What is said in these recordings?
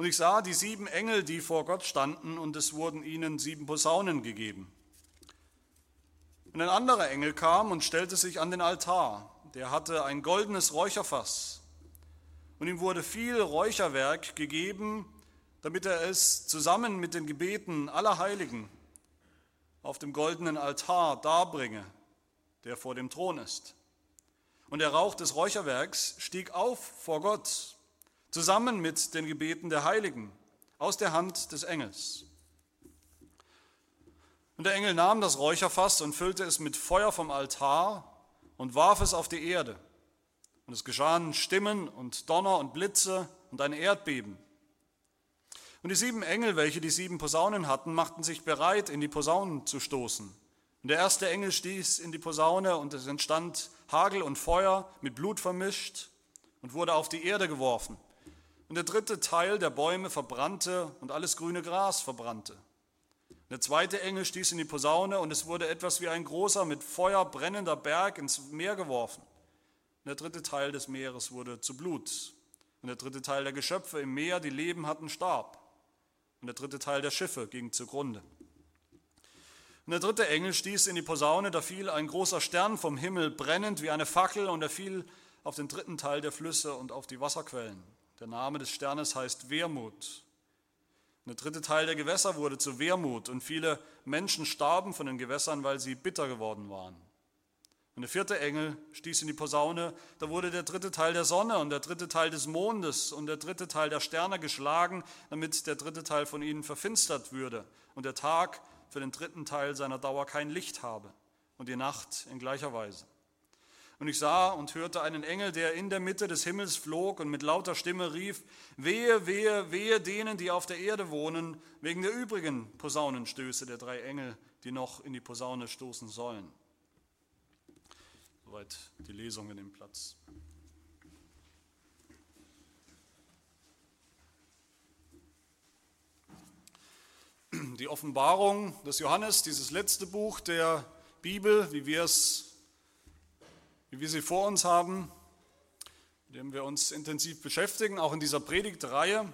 Und ich sah die sieben Engel, die vor Gott standen, und es wurden ihnen sieben Posaunen gegeben. Und ein anderer Engel kam und stellte sich an den Altar. Der hatte ein goldenes Räucherfass. Und ihm wurde viel Räucherwerk gegeben, damit er es zusammen mit den Gebeten aller Heiligen auf dem goldenen Altar darbringe, der vor dem Thron ist. Und der Rauch des Räucherwerks stieg auf vor Gott, zusammen mit den Gebeten der Heiligen, aus der Hand des Engels. Und der Engel nahm das Räucherfass und füllte es mit Feuer vom Altar und warf es auf die Erde. Und es geschahen Stimmen und Donner und Blitze und ein Erdbeben. Und die sieben Engel, welche die sieben Posaunen hatten, machten sich bereit, in die Posaunen zu stoßen. Und der erste Engel stieß in die Posaune und es entstand Hagel und Feuer mit Blut vermischt und wurde auf die Erde geworfen. Und der dritte Teil der Bäume verbrannte und alles grüne Gras verbrannte. Der zweite Engel stieß in die Posaune und es wurde etwas wie ein großer, mit Feuer brennender Berg ins Meer geworfen. Der dritte Teil des Meeres wurde zu Blut. Und der dritte Teil der Geschöpfe im Meer, die Leben hatten, starb. Und der dritte Teil der Schiffe ging zugrunde. Und der dritte Engel stieß in die Posaune, da fiel ein großer Stern vom Himmel, brennend wie eine Fackel, und er fiel auf den dritten Teil der Flüsse und auf die Wasserquellen. Der Name des Sternes heißt Wermut. Der dritte Teil der Gewässer wurde zu Wermut, und viele Menschen starben von den Gewässern, weil sie bitter geworden waren. Und der vierte Engel stieß in die Posaune, da wurde der dritte Teil der Sonne und der dritte Teil des Mondes und der dritte Teil der Sterne geschlagen, damit der dritte Teil von ihnen verfinstert würde und der Tag für den dritten Teil seiner Dauer kein Licht habe und die Nacht in gleicher Weise. Und ich sah und hörte einen Engel, der in der Mitte des Himmels flog und mit lauter Stimme rief, wehe, wehe, wehe denen, die auf der Erde wohnen, wegen der übrigen Posaunenstöße der drei Engel, die noch in die Posaune stoßen sollen. Soweit die Lesungen im Platz. Die Offenbarung des Johannes, dieses letzte Buch der Bibel, wie wir es, wie wir sie vor uns haben, mit dem wir uns intensiv beschäftigen, auch in dieser Predigtreihe.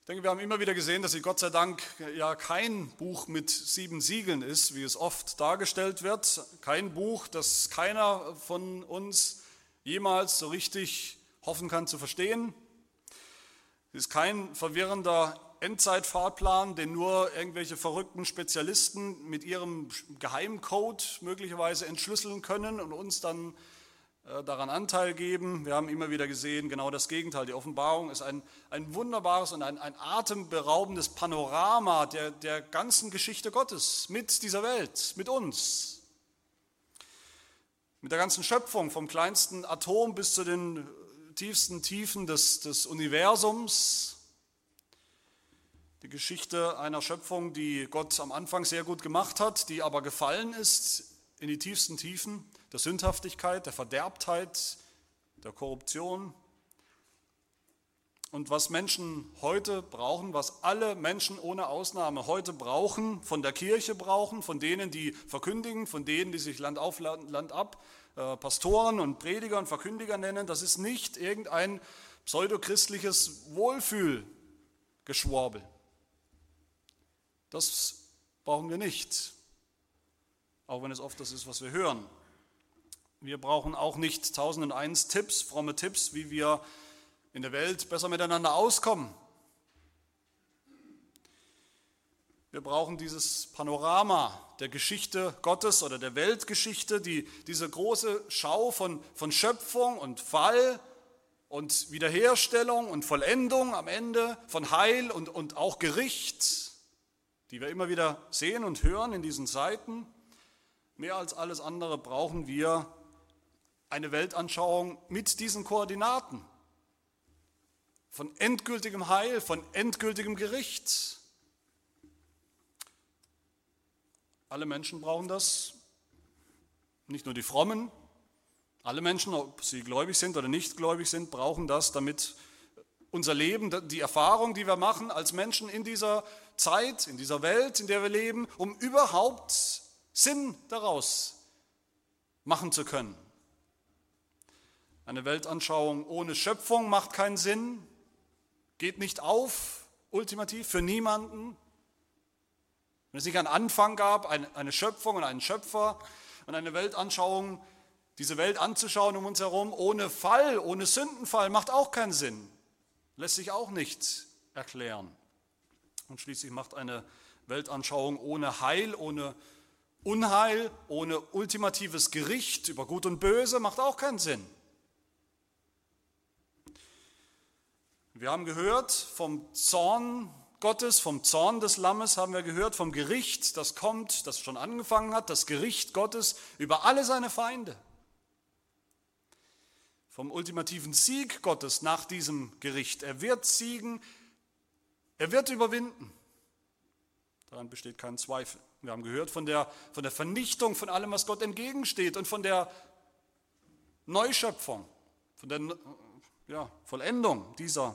Ich denke, wir haben immer wieder gesehen, dass sie Gott sei Dank ja kein Buch mit sieben Siegeln ist, wie es oft dargestellt wird. Kein Buch, das keiner von uns jemals so richtig hoffen kann zu verstehen. Es ist kein verwirrender Endzeitfahrplan, den nur irgendwelche verrückten Spezialisten mit ihrem Geheimcode möglicherweise entschlüsseln können und uns dann äh, daran Anteil geben. Wir haben immer wieder gesehen, genau das Gegenteil. Die Offenbarung ist ein, ein wunderbares und ein, ein atemberaubendes Panorama der, der ganzen Geschichte Gottes mit dieser Welt, mit uns. Mit der ganzen Schöpfung, vom kleinsten Atom bis zu den tiefsten Tiefen des, des Universums. Die Geschichte einer Schöpfung, die Gott am Anfang sehr gut gemacht hat, die aber gefallen ist in die tiefsten Tiefen der Sündhaftigkeit, der Verderbtheit, der Korruption. Und was Menschen heute brauchen, was alle Menschen ohne Ausnahme heute brauchen, von der Kirche brauchen, von denen, die verkündigen, von denen, die sich Land auf, Land ab, äh, Pastoren und Prediger und Verkündiger nennen, das ist nicht irgendein pseudochristliches Wohlfühlgeschwurbel. Das brauchen wir nicht, auch wenn es oft das ist, was wir hören. Wir brauchen auch nicht 1001 Tipps, fromme Tipps, wie wir in der Welt besser miteinander auskommen. Wir brauchen dieses Panorama der Geschichte Gottes oder der Weltgeschichte, die, diese große Schau von, von Schöpfung und Fall und Wiederherstellung und Vollendung am Ende, von Heil und, und auch Gericht, die wir immer wieder sehen und hören in diesen Zeiten. Mehr als alles andere brauchen wir eine Weltanschauung mit diesen Koordinaten von endgültigem Heil, von endgültigem Gericht. Alle Menschen brauchen das, nicht nur die Frommen, alle Menschen, ob sie gläubig sind oder nicht gläubig sind, brauchen das, damit unser Leben, die Erfahrung, die wir machen als Menschen in dieser Zeit, in dieser Welt, in der wir leben, um überhaupt Sinn daraus machen zu können. Eine Weltanschauung ohne Schöpfung macht keinen Sinn. geht nicht auf, ultimativ, für niemanden. Wenn es nicht einen Anfang gab, eine Schöpfung und einen Schöpfer und eine Weltanschauung, diese Welt anzuschauen um uns herum, ohne Fall, ohne Sündenfall, macht auch keinen Sinn. Lässt sich auch nicht erklären. Und schließlich macht eine Weltanschauung ohne Heil, ohne Unheil, ohne ultimatives Gericht über Gut und Böse, macht auch keinen Sinn. Wir haben gehört vom Zorn Gottes, vom Zorn des Lammes haben wir gehört, vom Gericht, das kommt, das schon angefangen hat, das Gericht Gottes über alle seine Feinde. Vom ultimativen Sieg Gottes nach diesem Gericht. Er wird siegen, er wird überwinden. Daran besteht kein Zweifel. Wir haben gehört von der, von der Vernichtung von allem, was Gott entgegensteht und von der Neuschöpfung, von der ja, Vollendung dieser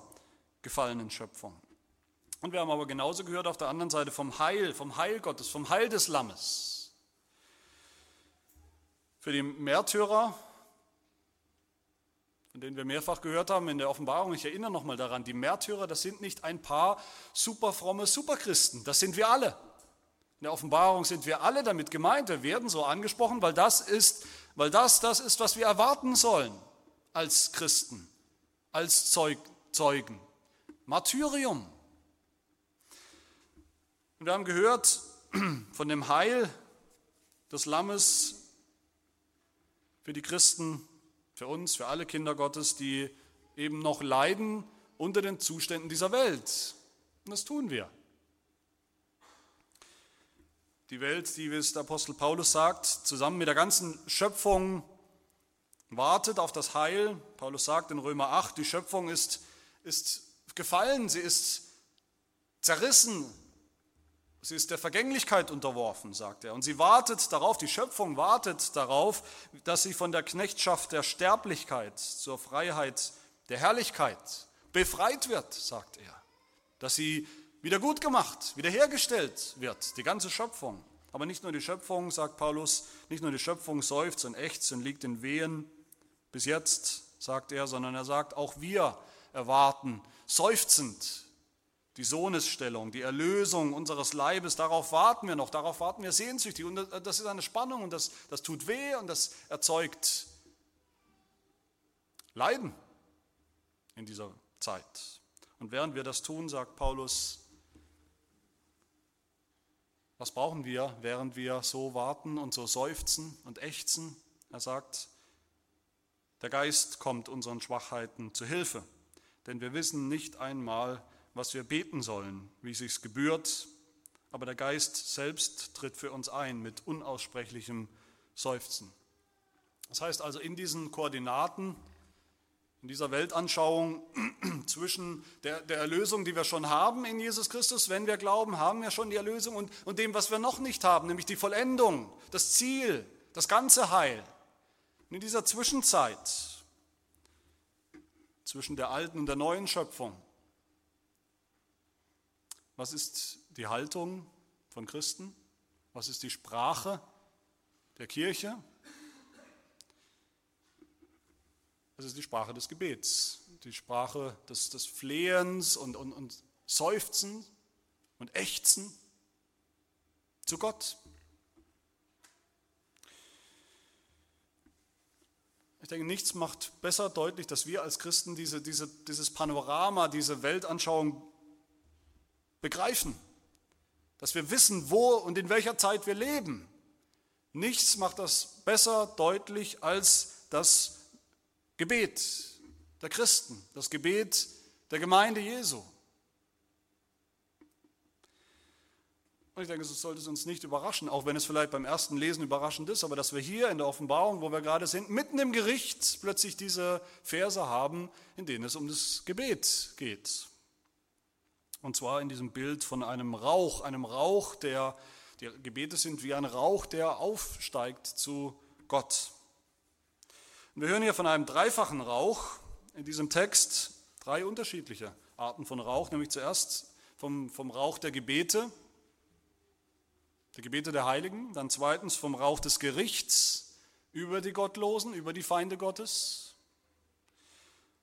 gefallenen Schöpfung. Und wir haben aber genauso gehört auf der anderen Seite vom Heil, vom Heil Gottes, vom Heil des Lammes. Für die Märtyrer, von denen wir mehrfach gehört haben in der Offenbarung, ich erinnere nochmal daran, die Märtyrer, das sind nicht ein paar superfromme Superchristen, das sind wir alle. In der Offenbarung sind wir alle damit gemeint, wir werden so angesprochen, weil das ist, weil das das ist, was wir erwarten sollen als Christen, als Zeugen. Martyrium. Und wir haben gehört von dem Heil des Lammes für die Christen, für uns, für alle Kinder Gottes, die eben noch leiden unter den Zuständen dieser Welt. Und das tun wir. Die Welt, die, wie es der Apostel Paulus sagt, zusammen mit der ganzen Schöpfung wartet auf das Heil. Paulus sagt in Römer 8, die Schöpfung ist, ist gefallen, sie ist zerrissen, sie ist der Vergänglichkeit unterworfen, sagt er. Und sie wartet darauf, die Schöpfung wartet darauf, dass sie von der Knechtschaft der Sterblichkeit zur Freiheit der Herrlichkeit befreit wird, sagt er. Dass sie wieder gut gemacht, wiederhergestellt wird, die ganze Schöpfung. Aber nicht nur die Schöpfung, sagt Paulus, nicht nur die Schöpfung seufzt und ächzt und liegt in Wehen bis jetzt, sagt er, sondern er sagt, auch wir erwarten, seufzend die Sohnesstellung, die Erlösung unseres Leibes, darauf warten wir noch, darauf warten wir sehnsüchtig. Und das ist eine Spannung und das, das tut weh und das erzeugt Leiden in dieser Zeit. Und während wir das tun, sagt Paulus, was brauchen wir, während wir so warten und so seufzen und ächzen? Er sagt, der Geist kommt unseren Schwachheiten zu Hilfe denn wir wissen nicht einmal, was wir beten sollen, wie sich's gebührt, aber der Geist selbst tritt für uns ein mit unaussprechlichem Seufzen. Das heißt also, in diesen Koordinaten, in dieser Weltanschauung zwischen der, der, Erlösung, die wir schon haben in Jesus Christus, wenn wir glauben, haben wir schon die Erlösung und, und dem, was wir noch nicht haben, nämlich die Vollendung, das Ziel, das ganze Heil. Und in dieser Zwischenzeit zwischen der alten und der neuen Schöpfung. Was ist die Haltung von Christen? Was ist die Sprache der Kirche? Es ist die Sprache des Gebets, die Sprache des, des Flehens und, und, und Seufzen und Ächzen zu Gott. Ich denke, nichts macht besser deutlich, dass wir als Christen diese, diese, dieses Panorama, diese Weltanschauung begreifen. Dass wir wissen, wo und in welcher Zeit wir leben. Nichts macht das besser deutlich als das Gebet der Christen, das Gebet der Gemeinde Jesu. Und ich denke, es sollte uns nicht überraschen, auch wenn es vielleicht beim ersten Lesen überraschend ist, aber dass wir hier in der Offenbarung, wo wir gerade sind, mitten im Gericht plötzlich diese Verse haben, in denen es um das Gebet geht. Und zwar in diesem Bild von einem Rauch, einem Rauch, der, die Gebete sind wie ein Rauch, der aufsteigt zu Gott. Und wir hören hier von einem dreifachen Rauch in diesem Text, drei unterschiedliche Arten von Rauch, nämlich zuerst vom, vom Rauch der Gebete, der Gebete der Heiligen, dann zweitens vom Rauch des Gerichts über die Gottlosen, über die Feinde Gottes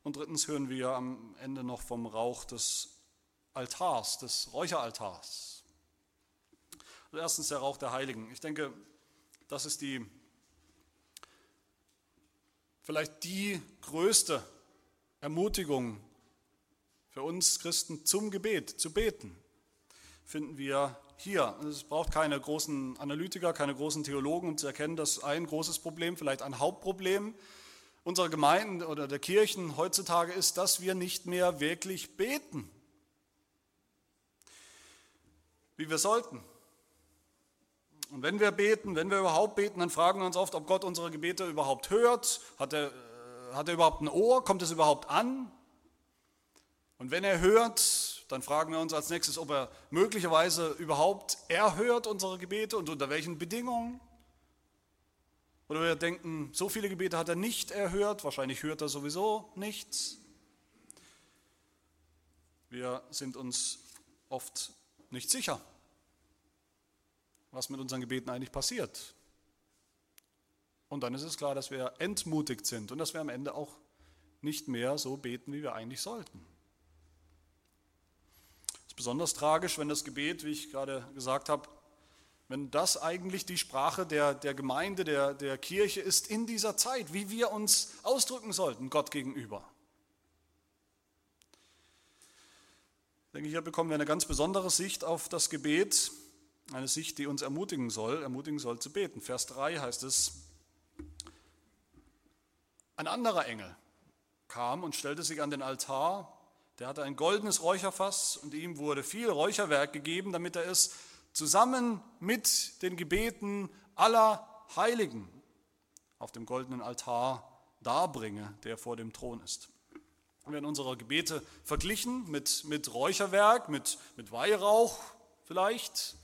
Und drittens hören wir am Ende noch vom Rauch des Altars, des Räucheraltars. Also erstens der Rauch der Heiligen. Ich denke, das ist die vielleicht die größte Ermutigung für uns Christen zum Gebet, zu beten, finden wir hier. Es braucht keine großen Analytiker, keine großen Theologen, um zu erkennen, dass ein großes Problem, vielleicht ein Hauptproblem unserer Gemeinden oder der Kirchen heutzutage ist, dass wir nicht mehr wirklich beten, wie wir sollten. Und wenn wir beten, wenn wir überhaupt beten, dann fragen wir uns oft, ob Gott unsere Gebete überhaupt hört. Hat er, äh, hat er überhaupt ein Ohr? Kommt es überhaupt an? Und wenn er hört, dann fragen wir uns als nächstes, ob er möglicherweise überhaupt erhört unsere Gebete und unter welchen Bedingungen. Oder wir denken, so viele Gebete hat er nicht erhört, wahrscheinlich hört er sowieso nichts. Wir sind uns oft nicht sicher, was mit unseren Gebeten eigentlich passiert. Und dann ist es klar, dass wir entmutigt sind und dass wir am Ende auch nicht mehr so beten, wie wir eigentlich sollten. Es ist besonders tragisch, wenn das Gebet, wie ich gerade gesagt habe, wenn das eigentlich die Sprache der, der Gemeinde, der, der Kirche ist in dieser Zeit, wie wir uns ausdrücken sollten Gott gegenüber. Denke, hier bekommen wir eine ganz besondere Sicht auf das Gebet, eine Sicht, die uns ermutigen soll, ermutigen soll zu beten. Vers 3 heißt es, ein anderer Engel kam und stellte sich an den Altar, der hatte ein goldenes Räucherfass und ihm wurde viel Räucherwerk gegeben, damit er es zusammen mit den Gebeten aller Heiligen auf dem goldenen Altar darbringe, der vor dem Thron ist. Wir werden unsere Gebete verglichen mit, mit Räucherwerk, mit, mit Weihrauch vielleicht,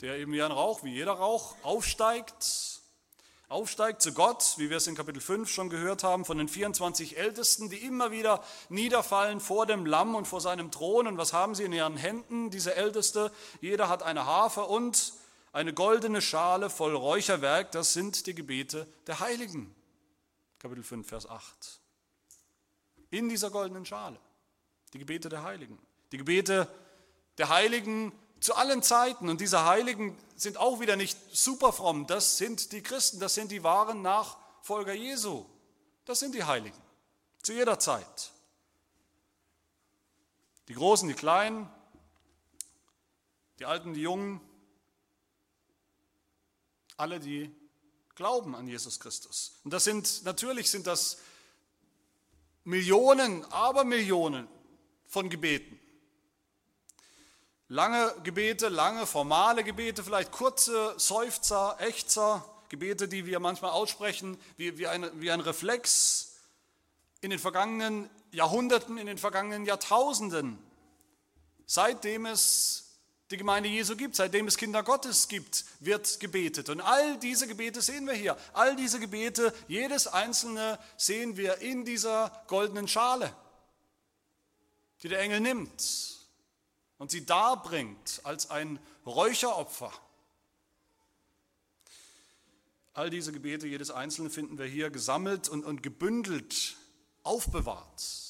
der eben wie ein Rauch, wie jeder Rauch, aufsteigt aufsteigt zu Gott, wie wir es in Kapitel 5 schon gehört haben, von den 24 Ältesten, die immer wieder niederfallen vor dem Lamm und vor seinem Thron. Und was haben sie in ihren Händen, diese Älteste? Jeder hat eine Harfe und eine goldene Schale voll Räucherwerk. Das sind die Gebete der Heiligen. Kapitel 5, Vers 8. In dieser goldenen Schale. Die Gebete der Heiligen. Die Gebete der Heiligen zu allen Zeiten. Und diese Heiligen sind auch wieder nicht super fromm. Das sind die Christen, das sind die wahren Nachfolger Jesu. Das sind die Heiligen. Zu jeder Zeit. Die Großen, die Kleinen, die Alten, die Jungen, alle, die glauben an Jesus Christus. Und das sind, natürlich sind das Millionen, Abermillionen von Gebeten. Lange Gebete, lange formale Gebete, vielleicht kurze Seufzer, Ächzer, Gebete, die wir manchmal aussprechen, wie, wie, eine, wie ein Reflex in den vergangenen Jahrhunderten, in den vergangenen Jahrtausenden, seitdem es die Gemeinde Jesu gibt, seitdem es Kinder Gottes gibt, wird gebetet. Und all diese Gebete sehen wir hier. All diese Gebete, jedes einzelne sehen wir in dieser goldenen Schale, die der Engel nimmt und sie darbringt als ein Räucheropfer. All diese Gebete, jedes einzelne finden wir hier gesammelt und, und gebündelt, aufbewahrt.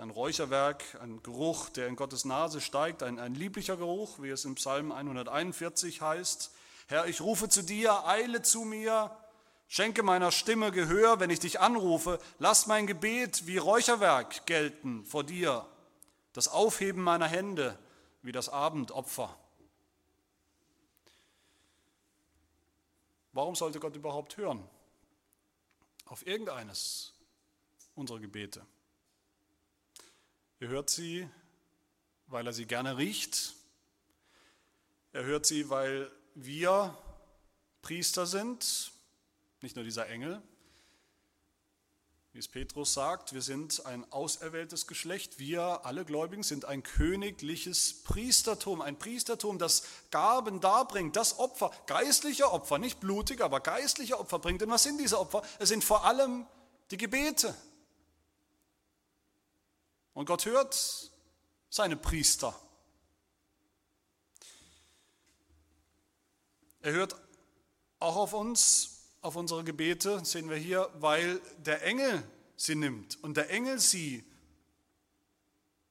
Ein Räucherwerk, ein Geruch, der in Gottes Nase steigt, ein, ein lieblicher Geruch, wie es im Psalm 141 heißt. Herr, ich rufe zu dir, eile zu mir, Schenke meiner Stimme Gehör, wenn ich dich anrufe. Lass mein Gebet wie Räucherwerk gelten vor dir das Aufheben meiner Hände wie das Abendopfer. Warum sollte Gott überhaupt hören? Auf irgendeines unserer Gebete. Er hört sie, weil er sie gerne riecht. Er hört sie, weil wir Priester sind, nicht nur dieser Engel, wie es Petrus sagt, wir sind ein auserwähltes Geschlecht, wir alle Gläubigen sind ein königliches Priestertum, ein Priestertum, das Gaben darbringt, das Opfer, geistliche Opfer, nicht blutige, aber geistliche Opfer bringt. Und was sind diese Opfer? Es sind vor allem die Gebete. Und Gott hört seine Priester. Er hört auch auf uns auf unsere Gebete, sehen wir hier, weil der Engel sie nimmt und der Engel sie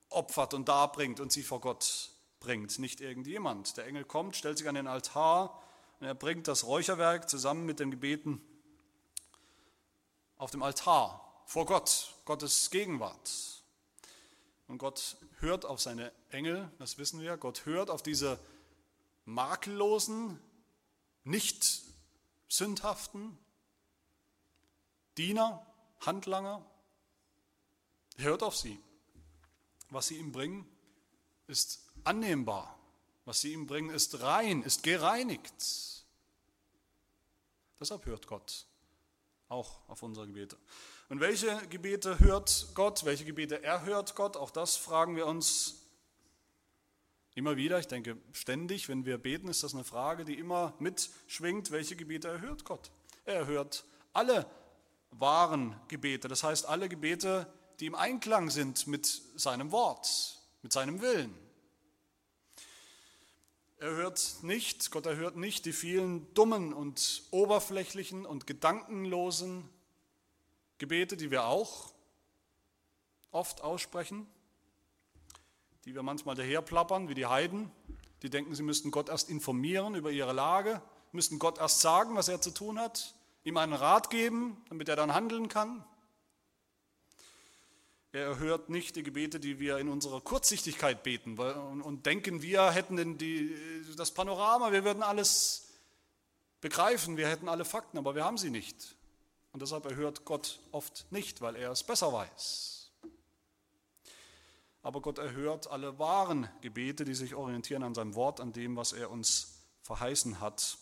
opfert und darbringt und sie vor Gott bringt, nicht irgendjemand. Der Engel kommt, stellt sich an den Altar und er bringt das Räucherwerk zusammen mit den Gebeten auf dem Altar vor Gott, Gottes Gegenwart. Und Gott hört auf seine Engel, das wissen wir, Gott hört auf diese makellosen, nicht sündhaften Diener, Handlanger. Er hört auf sie. Was sie ihm bringen, ist annehmbar. Was sie ihm bringen, ist rein, ist gereinigt. Deshalb hört Gott auch auf unsere Gebete. Und welche Gebete hört Gott, welche Gebete erhört Gott, auch das fragen wir uns immer wieder. Ich denke, ständig, wenn wir beten, ist das eine Frage, die immer mitschwingt, welche Gebete erhört Gott. Er erhört alle wahren Gebete, das heißt alle Gebete, die im Einklang sind mit seinem Wort, mit seinem Willen. Er hört nicht, Gott erhört nicht die vielen dummen und oberflächlichen und gedankenlosen Gebete, die wir auch oft aussprechen, die wir manchmal daherplappern, wie die Heiden, die denken, sie müssten Gott erst informieren über ihre Lage, müssten Gott erst sagen, was er zu tun hat, ihm einen Rat geben, damit er dann handeln kann. Er erhört nicht die Gebete, die wir in unserer Kurzsichtigkeit beten und denken, wir hätten die, das Panorama, wir würden alles begreifen, wir hätten alle Fakten, aber wir haben sie nicht. Und deshalb erhört Gott oft nicht, weil er es besser weiß. Aber Gott erhört alle wahren Gebete, die sich orientieren an seinem Wort, an dem, was er uns verheißen hat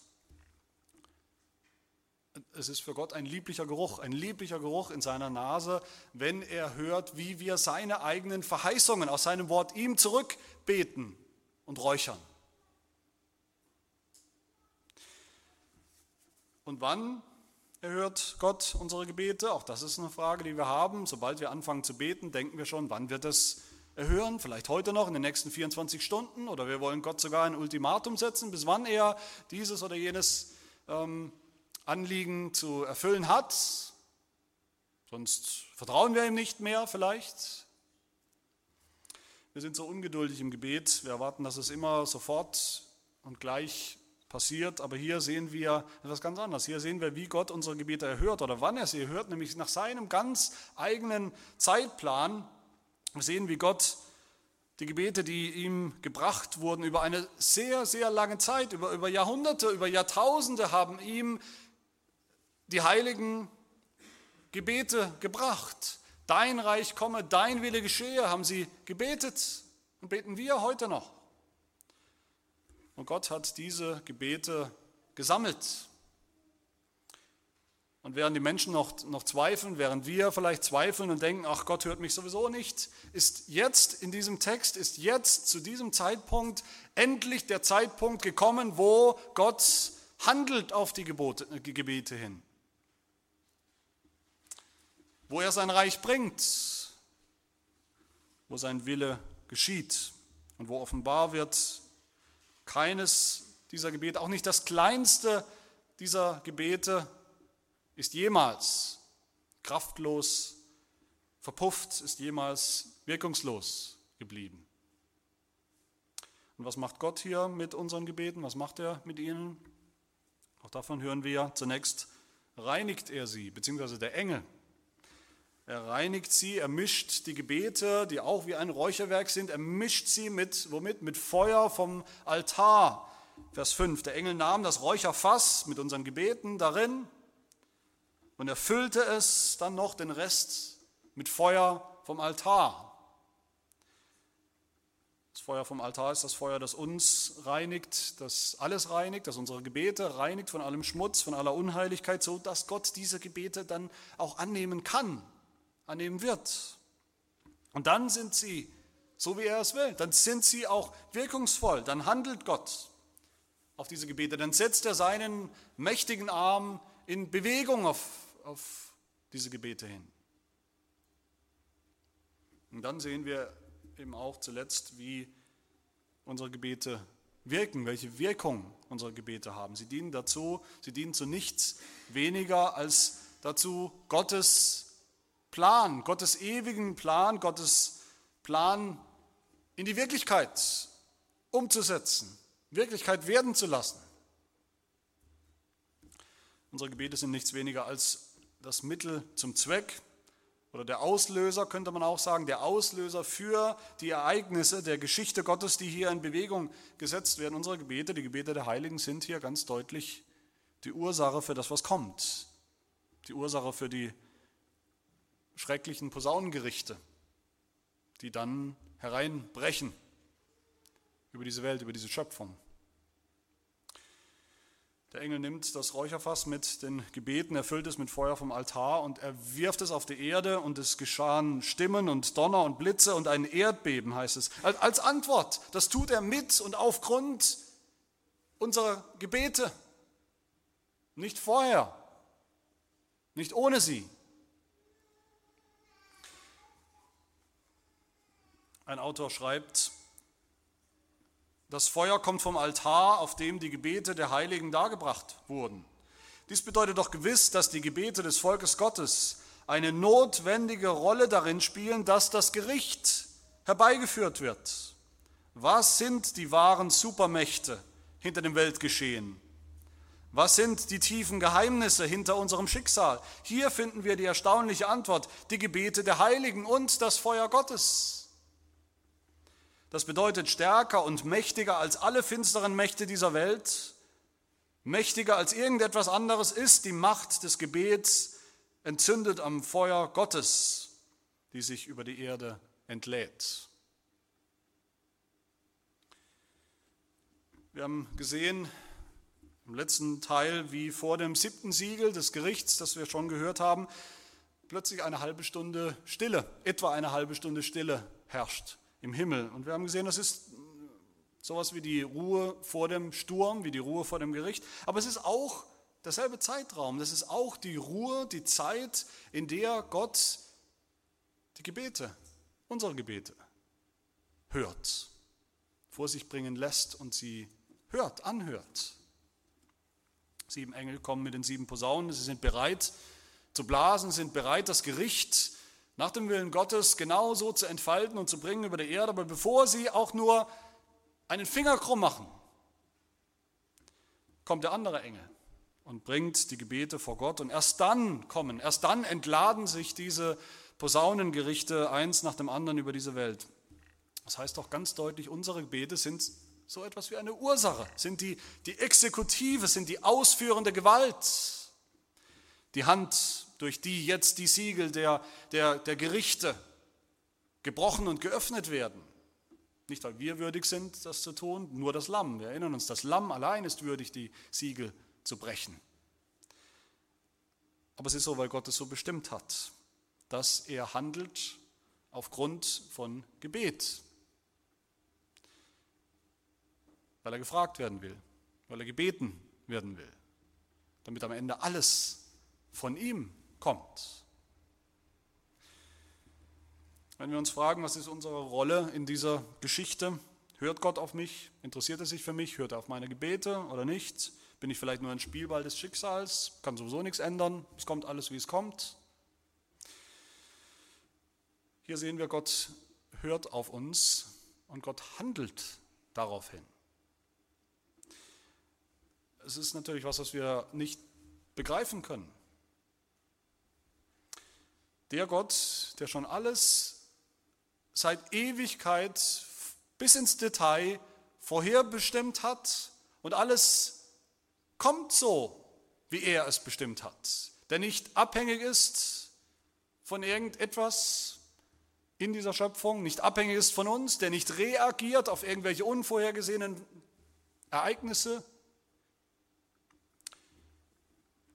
es ist für Gott ein lieblicher Geruch, ein lieblicher Geruch in seiner Nase, wenn er hört, wie wir seine eigenen Verheißungen aus seinem Wort ihm zurückbeten und räuchern. Und wann erhört Gott unsere Gebete? Auch das ist eine Frage, die wir haben. Sobald wir anfangen zu beten, denken wir schon, wann wird es erhören? Vielleicht heute noch, in den nächsten 24 Stunden? Oder wir wollen Gott sogar ein Ultimatum setzen, bis wann er dieses oder jenes ähm, Anliegen zu erfüllen hat. Sonst vertrauen wir ihm nicht mehr vielleicht. Wir sind so ungeduldig im Gebet. Wir erwarten, dass es immer sofort und gleich passiert. Aber hier sehen wir etwas ganz anderes. Hier sehen wir, wie Gott unsere Gebete erhört oder wann er sie erhört, nämlich nach seinem ganz eigenen Zeitplan. Wir sehen, wie Gott die Gebete, die ihm gebracht wurden, über eine sehr, sehr lange Zeit, über, über Jahrhunderte, über Jahrtausende haben ihm die heiligen Gebete gebracht. Dein Reich komme, dein Wille geschehe, haben sie gebetet und beten wir heute noch. Und Gott hat diese Gebete gesammelt. Und während die Menschen noch, noch zweifeln, während wir vielleicht zweifeln und denken, ach Gott hört mich sowieso nicht, ist jetzt in diesem Text, ist jetzt zu diesem Zeitpunkt endlich der Zeitpunkt gekommen, wo Gott handelt auf die Gebote, Gebete hin wo er sein Reich bringt, wo sein Wille geschieht und wo offenbar wird, keines dieser Gebete, auch nicht das kleinste dieser Gebete ist jemals kraftlos, verpufft, ist jemals wirkungslos geblieben. Und was macht Gott hier mit unseren Gebeten? Was macht er mit ihnen? Auch davon hören wir zunächst, reinigt er sie, beziehungsweise der Engel er reinigt sie, er mischt die Gebete, die auch wie ein Räucherwerk sind, er mischt sie mit, womit? Mit Feuer vom Altar. Vers 5. Der Engel nahm das Räucherfass mit unseren Gebeten darin und erfüllte es dann noch den Rest mit Feuer vom Altar. Das Feuer vom Altar ist das Feuer, das uns reinigt, das alles reinigt, das unsere Gebete reinigt von allem Schmutz, von aller Unheiligkeit, so dass Gott diese Gebete dann auch annehmen kann annehmen wird. Und dann sind sie, so wie er es will, dann sind sie auch wirkungsvoll, dann handelt Gott auf diese Gebete, dann setzt er seinen mächtigen Arm in Bewegung auf, auf diese Gebete hin. Und dann sehen wir eben auch zuletzt, wie unsere Gebete wirken, welche Wirkung unsere Gebete haben. Sie dienen dazu, sie dienen zu nichts weniger als dazu, Gottes Plan, Gottes ewigen Plan, Gottes Plan in die Wirklichkeit umzusetzen, Wirklichkeit werden zu lassen. Unsere Gebete sind nichts weniger als das Mittel zum Zweck oder der Auslöser, könnte man auch sagen, der Auslöser für die Ereignisse der Geschichte Gottes, die hier in Bewegung gesetzt werden. Unsere Gebete, die Gebete der Heiligen sind hier ganz deutlich die Ursache für das, was kommt. Die Ursache für die schrecklichen Posaunengerichte, die dann hereinbrechen über diese Welt, über diese Schöpfung. Der Engel nimmt das Räucherfass mit den Gebeten, erfüllt es mit Feuer vom Altar und er wirft es auf die Erde und es geschahen Stimmen und Donner und Blitze und ein Erdbeben, heißt es. Als Antwort, das tut er mit und aufgrund unserer Gebete. Nicht vorher, nicht ohne sie. Ein Autor schreibt, das Feuer kommt vom Altar, auf dem die Gebete der Heiligen dargebracht wurden. Dies bedeutet doch gewiss, dass die Gebete des Volkes Gottes eine notwendige Rolle darin spielen, dass das Gericht herbeigeführt wird. Was sind die wahren Supermächte hinter dem Weltgeschehen? Was sind die tiefen Geheimnisse hinter unserem Schicksal? Hier finden wir die erstaunliche Antwort, die Gebete der Heiligen und das Feuer Gottes. Das bedeutet stärker und mächtiger als alle finsteren Mächte dieser Welt, mächtiger als irgendetwas anderes ist die Macht des Gebets, entzündet am Feuer Gottes, die sich über die Erde entlädt. Wir haben gesehen im letzten Teil, wie vor dem siebten Siegel des Gerichts, das wir schon gehört haben, plötzlich eine halbe Stunde Stille, etwa eine halbe Stunde Stille herrscht im Himmel. Und wir haben gesehen, das ist sowas wie die Ruhe vor dem Sturm, wie die Ruhe vor dem Gericht. Aber es ist auch derselbe Zeitraum. Das ist auch die Ruhe, die Zeit, in der Gott die Gebete, unsere Gebete, hört, vor sich bringen lässt und sie hört, anhört. Sieben Engel kommen mit den sieben Posaunen, sie sind bereit zu blasen, sind bereit, das Gericht nach dem Willen Gottes genau so zu entfalten und zu bringen über der Erde, aber bevor sie auch nur einen Finger krumm machen, kommt der andere Engel und bringt die Gebete vor Gott und erst dann kommen, erst dann entladen sich diese Posaunengerichte eins nach dem anderen über diese Welt. Das heißt doch ganz deutlich, unsere Gebete sind so etwas wie eine Ursache, sind die, die Exekutive, sind die ausführende Gewalt. Die Hand durch die jetzt die Siegel der, der, der Gerichte gebrochen und geöffnet werden. Nicht, weil wir würdig sind, das zu tun, nur das Lamm. Wir erinnern uns, das Lamm allein ist würdig, die Siegel zu brechen. Aber es ist so, weil Gott es so bestimmt hat, dass er handelt aufgrund von Gebet. Weil er gefragt werden will, weil er gebeten werden will, damit am Ende alles von ihm kommt. Wenn wir uns fragen, was ist unsere Rolle in dieser Geschichte? Hört Gott auf mich? Interessiert er sich für mich? Hört er auf meine Gebete oder nicht? Bin ich vielleicht nur ein Spielball des Schicksals? Kann sowieso nichts ändern. Es kommt alles, wie es kommt. Hier sehen wir, Gott hört auf uns und Gott handelt daraufhin. Es ist natürlich was, was wir nicht begreifen können. Der Gott, der schon alles seit Ewigkeit bis ins Detail vorherbestimmt hat und alles kommt so, wie er es bestimmt hat, der nicht abhängig ist von irgendetwas in dieser Schöpfung, nicht abhängig ist von uns, der nicht reagiert auf irgendwelche unvorhergesehenen Ereignisse,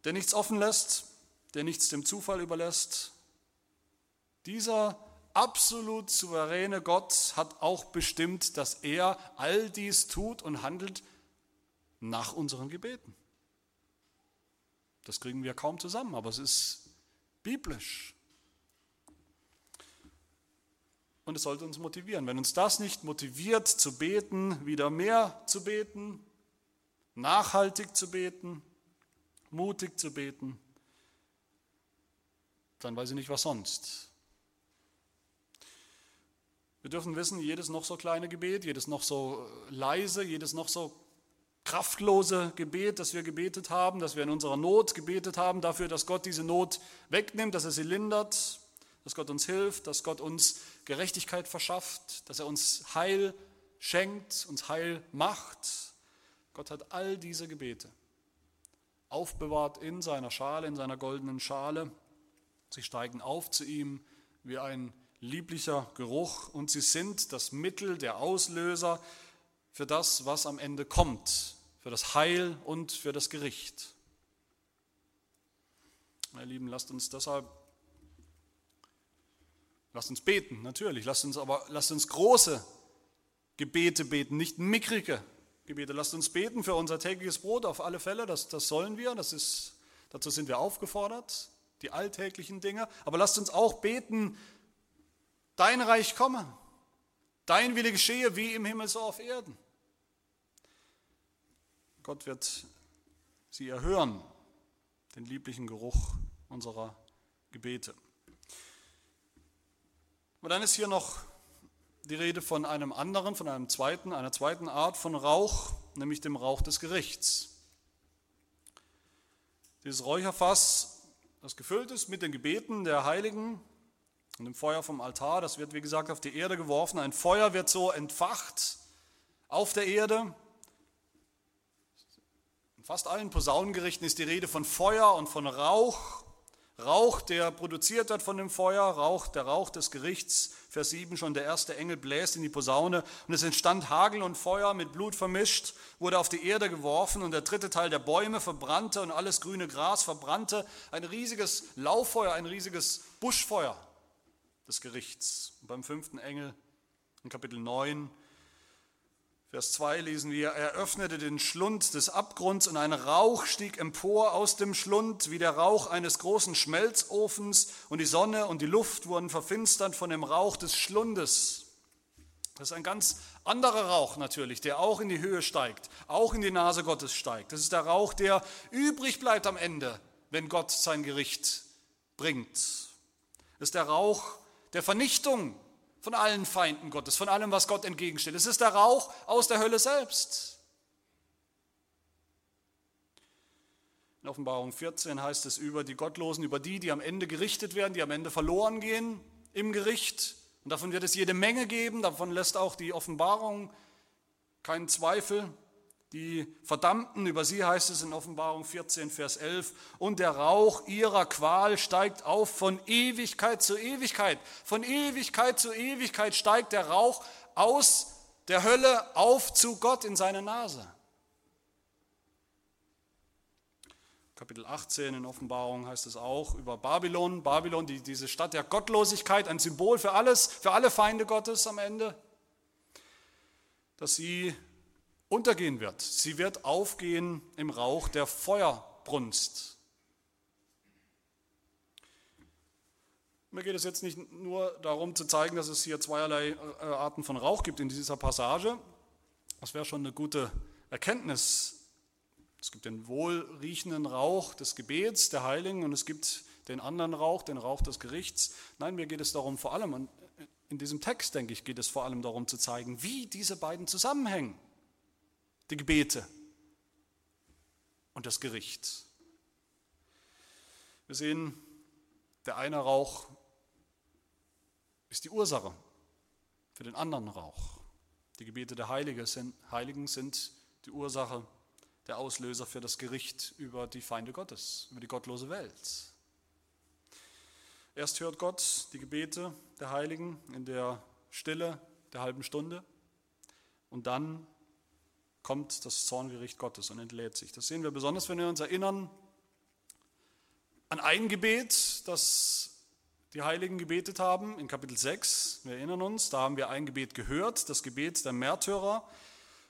der nichts offen lässt, der nichts dem Zufall überlässt, dieser absolut souveräne Gott hat auch bestimmt, dass er all dies tut und handelt nach unseren Gebeten. Das kriegen wir kaum zusammen, aber es ist biblisch. Und es sollte uns motivieren. Wenn uns das nicht motiviert zu beten, wieder mehr zu beten, nachhaltig zu beten, mutig zu beten, dann weiß ich nicht, was sonst. Wir dürfen wissen, jedes noch so kleine Gebet, jedes noch so leise, jedes noch so kraftlose Gebet, das wir gebetet haben, dass wir in unserer Not gebetet haben, dafür, dass Gott diese Not wegnimmt, dass er sie lindert, dass Gott uns hilft, dass Gott uns Gerechtigkeit verschafft, dass er uns Heil schenkt, uns Heil macht. Gott hat all diese Gebete aufbewahrt in seiner Schale, in seiner goldenen Schale. Sie steigen auf zu ihm wie ein lieblicher Geruch und sie sind das Mittel, der Auslöser für das, was am Ende kommt, für das Heil und für das Gericht. Meine Lieben, lasst uns deshalb, lasst uns beten, natürlich, lasst uns aber, lasst uns große Gebete beten, nicht mickrige Gebete. Lasst uns beten für unser tägliches Brot auf alle Fälle, das, das sollen wir, das ist, dazu sind wir aufgefordert, die alltäglichen Dinge. Aber lasst uns auch beten, dein Reich komme, dein Wille geschehe wie im Himmel so auf Erden. Gott wird sie erhören, den lieblichen Geruch unserer Gebete. Und dann ist hier noch die Rede von einem anderen, von einem zweiten, einer zweiten Art von Rauch, nämlich dem Rauch des Gerichts. Dieses Räucherfass, das gefüllt ist mit den Gebeten der Heiligen und dem Feuer vom Altar, das wird wie gesagt auf die Erde geworfen. Ein Feuer wird so entfacht auf der Erde in fast allen Posaunengerichten ist die Rede von Feuer und von Rauch. Rauch, der produziert wird von dem Feuer, Rauch, der Rauch des Gerichts. Vers 7 schon, der erste Engel bläst in die Posaune und es entstand Hagel und Feuer mit Blut vermischt, wurde auf die Erde geworfen und der dritte Teil der Bäume verbrannte und alles grüne Gras verbrannte. Ein riesiges Lauffeuer, ein riesiges Buschfeuer des Gerichts. Und beim fünften Engel in Kapitel 9 Vers 2 lesen wir, er öffnete den Schlund des Abgrunds und ein Rauch stieg empor aus dem Schlund wie der Rauch eines großen Schmelzofens und die Sonne und die Luft wurden verfinstert von dem Rauch des Schlundes. Das ist ein ganz anderer Rauch natürlich, der auch in die Höhe steigt, auch in die Nase Gottes steigt. Das ist der Rauch, der übrig bleibt am Ende, wenn Gott sein Gericht bringt. Das ist der Rauch der Vernichtung, von allen Feinden Gottes, von allem, was Gott entgegensteht. Es ist der Rauch aus der Hölle selbst. In Offenbarung 14 heißt es über die Gottlosen, über die, die am Ende gerichtet werden, die am Ende verloren gehen im Gericht. Und davon wird es jede Menge geben, davon lässt auch die Offenbarung keinen Zweifel. Die Verdammten, über sie heißt es in Offenbarung 14, Vers 11, und der Rauch ihrer Qual steigt auf von Ewigkeit zu Ewigkeit. Von Ewigkeit zu Ewigkeit steigt der Rauch aus der Hölle auf zu Gott in seine Nase. Kapitel 18 in Offenbarung heißt es auch über Babylon. Babylon, die, diese Stadt der Gottlosigkeit, ein Symbol für alles, für alle Feinde Gottes am Ende, dass sie untergehen wird. Sie wird aufgehen im Rauch der Feuerbrunst. Mir geht es jetzt nicht nur darum zu zeigen, dass es hier zweierlei äh, Arten von Rauch gibt in dieser Passage. Das wäre schon eine gute Erkenntnis. Es gibt den wohlriechenden Rauch des Gebets der Heiligen und es gibt den anderen Rauch, den Rauch des Gerichts. Nein, mir geht es darum vor allem, und in diesem Text, denke ich, geht es vor allem darum zu zeigen, wie diese beiden zusammenhängen die Gebete und das Gericht. Wir sehen, der eine Rauch ist die Ursache für den anderen Rauch. Die Gebete der Heiligen sind die Ursache, der Auslöser für das Gericht über die Feinde Gottes, über die gottlose Welt. Erst hört Gott die Gebete der Heiligen in der Stille der halben Stunde und dann kommt das Zorngericht Gottes und entlädt sich. Das sehen wir besonders, wenn wir uns erinnern an ein Gebet, das die Heiligen gebetet haben in Kapitel 6. Wir erinnern uns, da haben wir ein Gebet gehört, das Gebet der Märtyrer.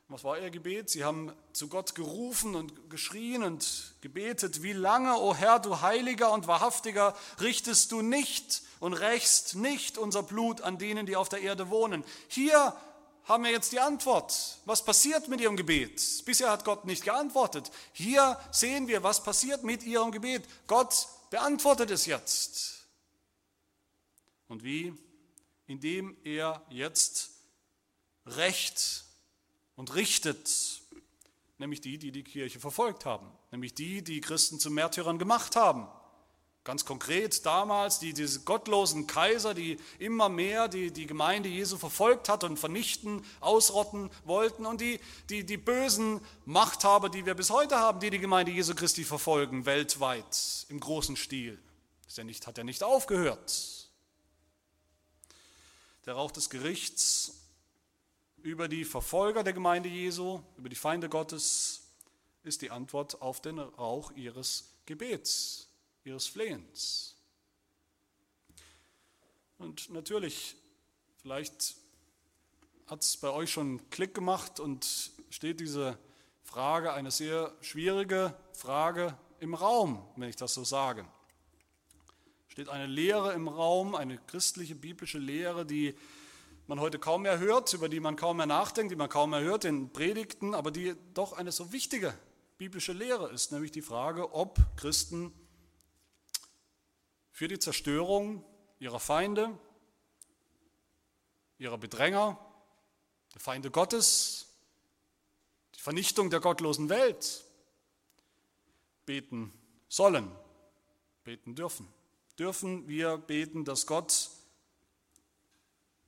Was war ihr Gebet? Sie haben zu Gott gerufen und geschrien und gebetet, wie lange, o Herr, du heiliger und wahrhaftiger, richtest du nicht und rächst nicht unser Blut an denen, die auf der Erde wohnen. Hier haben wir jetzt die Antwort. Was passiert mit ihrem Gebet? Bisher hat Gott nicht geantwortet. Hier sehen wir, was passiert mit ihrem Gebet. Gott beantwortet es jetzt. Und wie? Indem er jetzt Recht und richtet, nämlich die, die die Kirche verfolgt haben, nämlich die, die Christen zu Märtyrern gemacht haben. Ganz konkret damals die, diese gottlosen Kaiser, die immer mehr die, die Gemeinde Jesu verfolgt hat und vernichten, ausrotten wollten und die, die, die bösen Machthaber, die wir bis heute haben, die die Gemeinde Jesu Christi verfolgen, weltweit im großen Stil. Das ja nicht, hat ja nicht aufgehört. Der Rauch des Gerichts über die Verfolger der Gemeinde Jesu, über die Feinde Gottes, ist die Antwort auf den Rauch ihres Gebets, ihres Flehens. Und natürlich, vielleicht hat es bei euch schon Klick gemacht und steht diese Frage, eine sehr schwierige Frage im Raum, wenn ich das so sage. Steht eine Lehre im Raum, eine christliche biblische Lehre, die man heute kaum mehr hört, über die man kaum mehr nachdenkt, die man kaum mehr hört in Predigten, aber die doch eine so wichtige biblische Lehre ist, nämlich die Frage, ob Christen für die Zerstörung ihrer Feinde, ihrer Bedränger, der Feinde Gottes, die Vernichtung der gottlosen Welt beten sollen, beten dürfen. Dürfen wir beten, dass Gott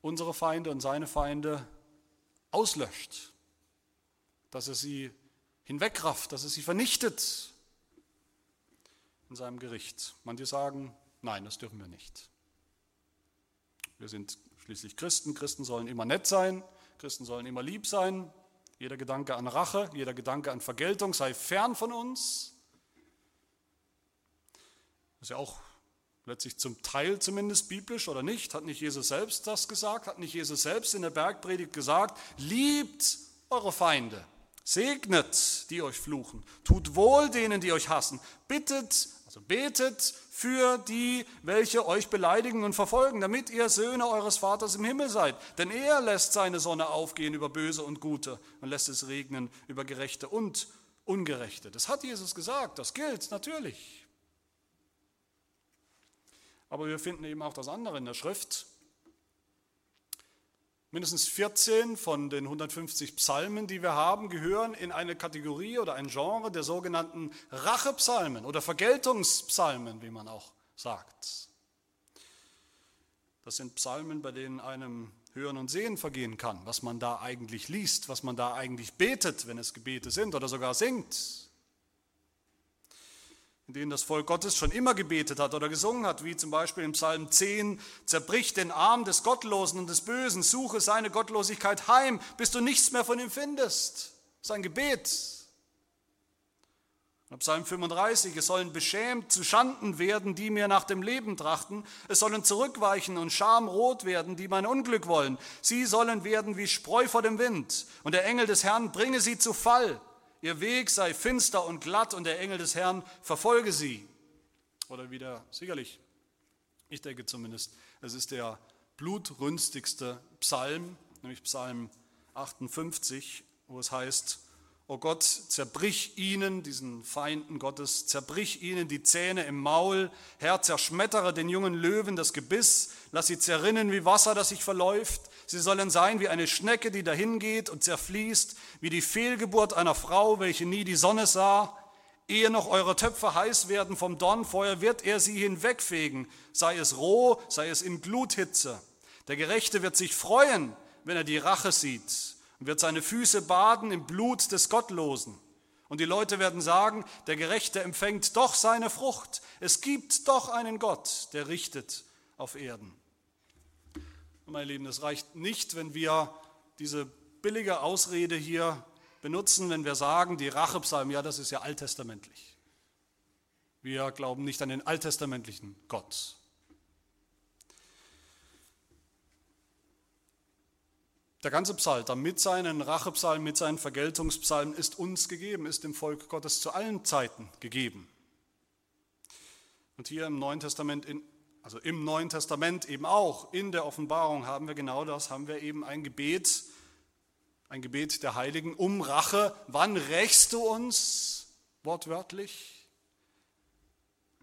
unsere Feinde und seine Feinde auslöscht, dass er sie hinwegrafft, dass er sie vernichtet in seinem Gericht. Manche sagen, nein, das dürfen wir nicht. Wir sind schließlich Christen, Christen sollen immer nett sein, Christen sollen immer lieb sein, jeder Gedanke an Rache, jeder Gedanke an Vergeltung sei fern von uns. Das ist ja auch letztlich zum Teil zumindest biblisch oder nicht? Hat nicht Jesus selbst das gesagt? Hat nicht Jesus selbst in der Bergpredigt gesagt, liebt eure Feinde, segnet die euch fluchen, tut wohl denen, die euch hassen, bittet, also betet für die, welche euch beleidigen und verfolgen, damit ihr Söhne eures Vaters im Himmel seid. Denn er lässt seine Sonne aufgehen über Böse und Gute und lässt es regnen über Gerechte und Ungerechte. Das hat Jesus gesagt, das gilt natürlich. Aber wir finden eben auch das andere in der Schrift. Mindestens 14 von den 150 Psalmen, die wir haben, gehören in eine Kategorie oder ein Genre der sogenannten Rachepsalmen oder Vergeltungspsalmen, wie man auch sagt. Das sind Psalmen, bei denen einem Hören und Sehen vergehen kann, was man da eigentlich liest, was man da eigentlich betet, wenn es Gebete sind oder sogar singt in denen das Volk Gottes schon immer gebetet hat oder gesungen hat, wie zum Beispiel im Psalm 10, zerbrich den Arm des Gottlosen und des Bösen, suche seine Gottlosigkeit heim, bis du nichts mehr von ihm findest. Sein Gebet. Psalm 35, es sollen beschämt zu Schanden werden, die mir nach dem Leben trachten. Es sollen zurückweichen und schamrot werden, die mein Unglück wollen. Sie sollen werden wie Spreu vor dem Wind. Und der Engel des Herrn bringe sie zu Fall. Ihr Weg sei finster und glatt und der Engel des Herrn verfolge sie. Oder wieder, sicherlich, ich denke zumindest, es ist der blutrünstigste Psalm, nämlich Psalm 58, wo es heißt, O Gott, zerbrich ihnen, diesen Feinden Gottes, zerbrich ihnen die Zähne im Maul, Herr, zerschmettere den jungen Löwen das Gebiss, lass sie zerrinnen wie Wasser, das sich verläuft, sie sollen sein wie eine Schnecke, die dahingeht und zerfließt, wie die Fehlgeburt einer Frau, welche nie die Sonne sah. Ehe noch eure Töpfe heiß werden vom Dornfeuer, wird er sie hinwegfegen, sei es roh, sei es in Gluthitze. Der Gerechte wird sich freuen, wenn er die Rache sieht und wird seine Füße baden im Blut des Gottlosen. Und die Leute werden sagen, der Gerechte empfängt doch seine Frucht. Es gibt doch einen Gott, der richtet auf Erden. Und meine Lieben, es reicht nicht, wenn wir diese billige Ausrede hier benutzen, wenn wir sagen, die Rachepsalm, ja, das ist ja alttestamentlich. Wir glauben nicht an den alttestamentlichen Gott. Der ganze Psalter mit seinen Rachepsalmen, mit seinen Vergeltungspsalmen ist uns gegeben, ist dem Volk Gottes zu allen Zeiten gegeben. Und hier im Neuen Testament, in, also im Neuen Testament eben auch, in der Offenbarung haben wir genau das, haben wir eben ein Gebet, ein Gebet der Heiligen um Rache. Wann rächst du uns? Wortwörtlich.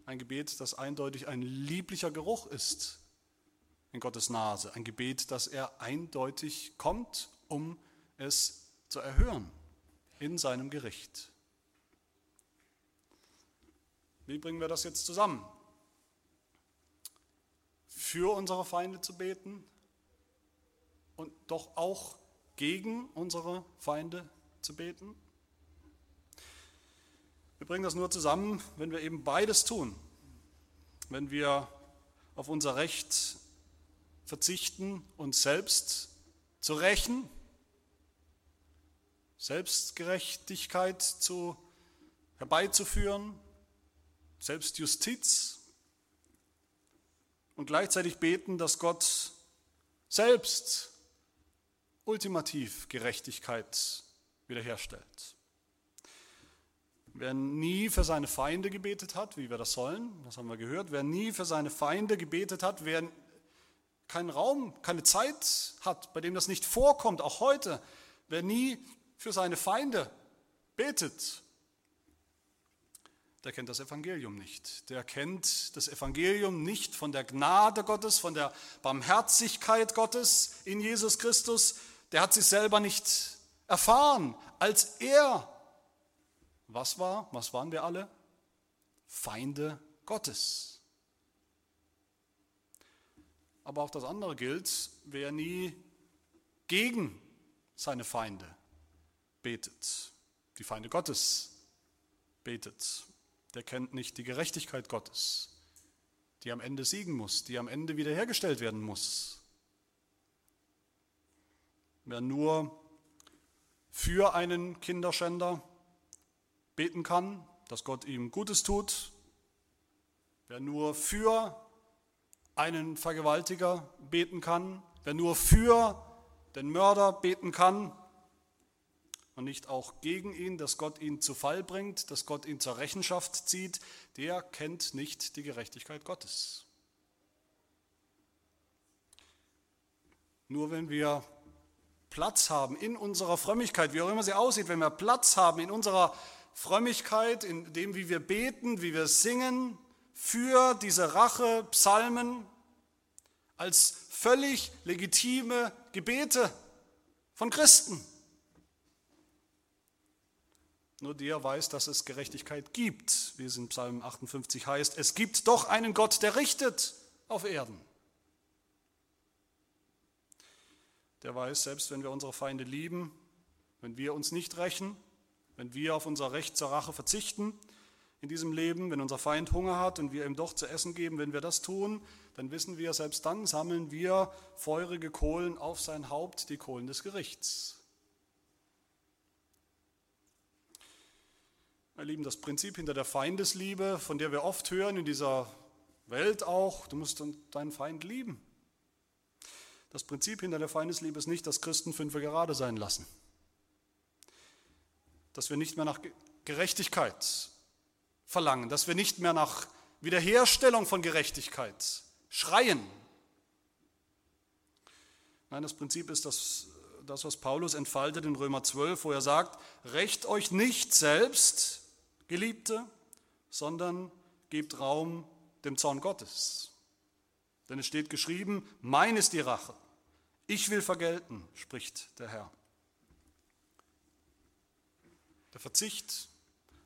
Ein Gebet, das eindeutig ein lieblicher Geruch ist in Gottes Nase. Ein Gebet, das er eindeutig kommt, um es zu erhören in seinem Gericht. Wie bringen wir das jetzt zusammen? Für unsere Feinde zu beten und doch auch gegen unsere Feinde zu beten? Wir bringen das nur zusammen, wenn wir eben beides tun. Wenn wir auf unser Recht verzichten, uns selbst zu rächen, Selbstgerechtigkeit zu, herbeizuführen, Selbstjustiz und gleichzeitig beten, dass Gott selbst ultimativ Gerechtigkeit wiederherstellt. Wer nie für seine Feinde gebetet hat, wie wir das sollen, das haben wir gehört, wer nie für seine Feinde gebetet hat, wer keinen Raum, keine Zeit hat, bei dem das nicht vorkommt, auch heute, wer nie für seine Feinde betet, der kennt das Evangelium nicht. Der kennt das Evangelium nicht von der Gnade Gottes, von der Barmherzigkeit Gottes in Jesus Christus. Der hat sich selber nicht erfahren, als er, was war, was waren wir alle? Feinde Gottes. Aber auch das andere gilt, wer nie gegen seine Feinde betet, die Feinde Gottes betet, der kennt nicht die Gerechtigkeit Gottes, die am Ende siegen muss, die am Ende wiederhergestellt werden muss. Wer nur für einen Kinderschänder beten kann, dass Gott ihm Gutes tut, wer nur für einen Vergewaltiger beten kann, wer nur für den Mörder beten kann und nicht auch gegen ihn, dass Gott ihn zu Fall bringt, dass Gott ihn zur Rechenschaft zieht, der kennt nicht die Gerechtigkeit Gottes. Nur wenn wir Platz haben in unserer Frömmigkeit, wie auch immer sie aussieht, wenn wir Platz haben in unserer Frömmigkeit, in dem, wie wir beten, wie wir singen, für diese Rache-Psalmen als völlig legitime Gebete von Christen. Nur der weiß, dass es Gerechtigkeit gibt, wie es in Psalm 58 heißt. Es gibt doch einen Gott, der richtet auf Erden. Der weiß, selbst wenn wir unsere Feinde lieben, wenn wir uns nicht rächen, wenn wir auf unser Recht zur Rache verzichten, in diesem Leben, wenn unser Feind Hunger hat und wir ihm doch zu essen geben, wenn wir das tun, dann wissen wir, selbst dann sammeln wir feurige Kohlen auf sein Haupt, die Kohlen des Gerichts. Meine Lieben, das Prinzip hinter der Feindesliebe, von der wir oft hören in dieser Welt auch, du musst deinen Feind lieben. Das Prinzip hinter der Feindesliebe ist nicht, dass Christen fünfe gerade sein lassen. Dass wir nicht mehr nach Gerechtigkeit verlangen, dass wir nicht mehr nach Wiederherstellung von Gerechtigkeit schreien. Nein, das Prinzip ist das, das, was Paulus entfaltet in Römer 12, wo er sagt, rächt euch nicht selbst, Geliebte, sondern gebt Raum dem Zorn Gottes. Denn es steht geschrieben, mein ist die Rache, ich will vergelten, spricht der Herr. Der Verzicht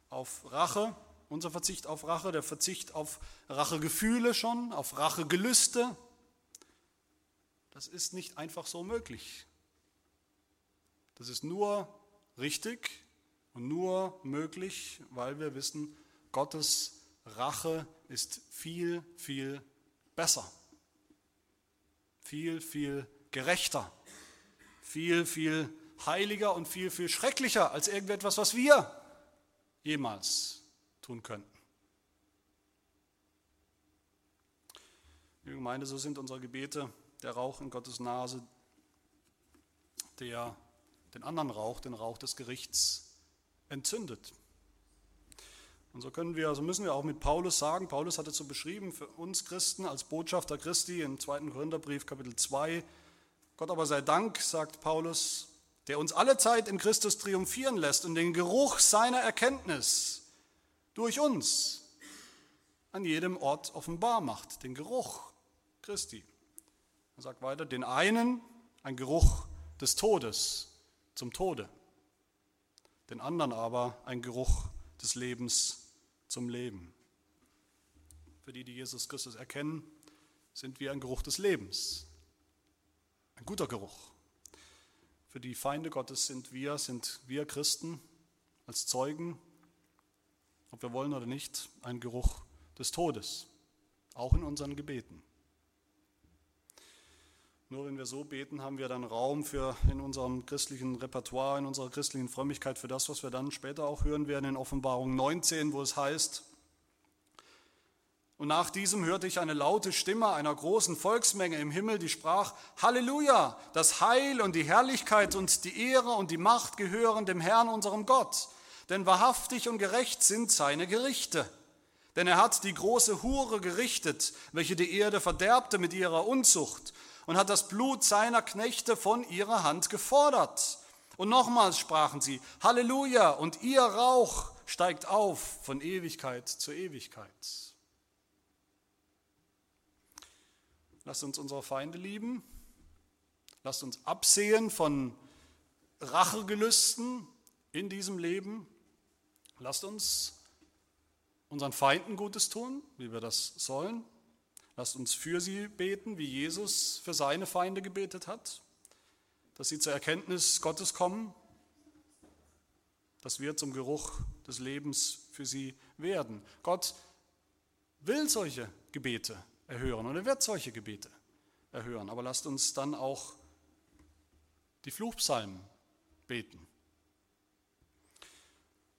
auf Rache unser Verzicht auf Rache, der Verzicht auf Rachegefühle schon, auf Rachegelüste, das ist nicht einfach so möglich. Das ist nur richtig und nur möglich, weil wir wissen, Gottes Rache ist viel, viel besser, viel, viel gerechter, viel, viel heiliger und viel, viel schrecklicher als irgendetwas, was wir jemals tun könnten. Liebe Gemeinde, so sind unsere Gebete der Rauch in Gottes Nase, der den anderen Rauch, den Rauch des Gerichts, entzündet. Und so können wir, so müssen wir auch mit Paulus sagen, Paulus hatte so beschrieben für uns Christen als Botschafter Christi im 2. Korintherbrief Kapitel 2, Gott aber sei Dank, sagt Paulus, der uns alle Zeit in Christus triumphieren lässt und den Geruch seiner Erkenntnis durch uns an jedem Ort offenbar macht, den Geruch Christi. Er sagt weiter, den einen ein Geruch des Todes zum Tode, den anderen aber ein Geruch des Lebens zum Leben. Für die, die Jesus Christus erkennen, sind wir ein Geruch des Lebens, ein guter Geruch. Für die Feinde Gottes sind wir, sind wir Christen als Zeugen, ob wir wollen oder nicht, ein Geruch des Todes, auch in unseren Gebeten. Nur wenn wir so beten, haben wir dann Raum für in unserem christlichen Repertoire, in unserer christlichen Frömmigkeit für das, was wir dann später auch hören werden in Offenbarung 19, wo es heißt, und nach diesem hörte ich eine laute Stimme einer großen Volksmenge im Himmel, die sprach, Halleluja, das Heil und die Herrlichkeit und die Ehre und die Macht gehören dem Herrn, unserem Gott. Denn wahrhaftig und gerecht sind seine Gerichte. Denn er hat die große Hure gerichtet, welche die Erde verderbte mit ihrer Unzucht und hat das Blut seiner Knechte von ihrer Hand gefordert. Und nochmals sprachen sie, Halleluja, und ihr Rauch steigt auf von Ewigkeit zu Ewigkeit. Lasst uns unsere Feinde lieben. Lasst uns absehen von Rachegelüsten in diesem Leben. Lasst uns unseren Feinden Gutes tun, wie wir das sollen. Lasst uns für sie beten, wie Jesus für seine Feinde gebetet hat, dass sie zur Erkenntnis Gottes kommen, dass wir zum Geruch des Lebens für sie werden. Gott will solche Gebete erhören und er wird solche Gebete erhören. Aber lasst uns dann auch die Fluchpsalmen beten.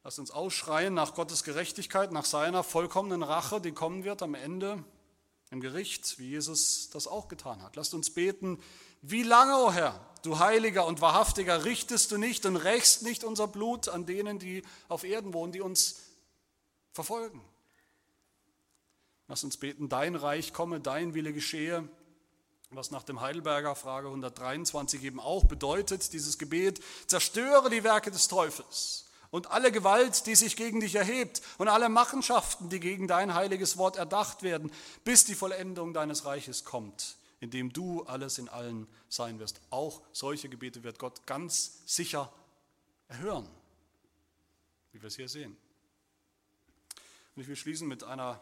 Lasst uns ausschreien nach Gottes Gerechtigkeit, nach seiner vollkommenen Rache, die kommen wird am Ende im Gericht, wie Jesus das auch getan hat. Lasst uns beten, wie lange, o oh Herr, du heiliger und wahrhaftiger, richtest du nicht und rächst nicht unser Blut an denen, die auf Erden wohnen, die uns verfolgen. Lass uns beten, dein Reich komme, dein Wille geschehe, was nach dem Heidelberger Frage 123 eben auch bedeutet, dieses Gebet, zerstöre die Werke des Teufels und alle Gewalt, die sich gegen dich erhebt und alle Machenschaften, die gegen dein heiliges Wort erdacht werden, bis die Vollendung deines Reiches kommt, in dem du alles in allen sein wirst. Auch solche Gebete wird Gott ganz sicher erhören, wie wir es hier sehen. Und ich will schließen mit einer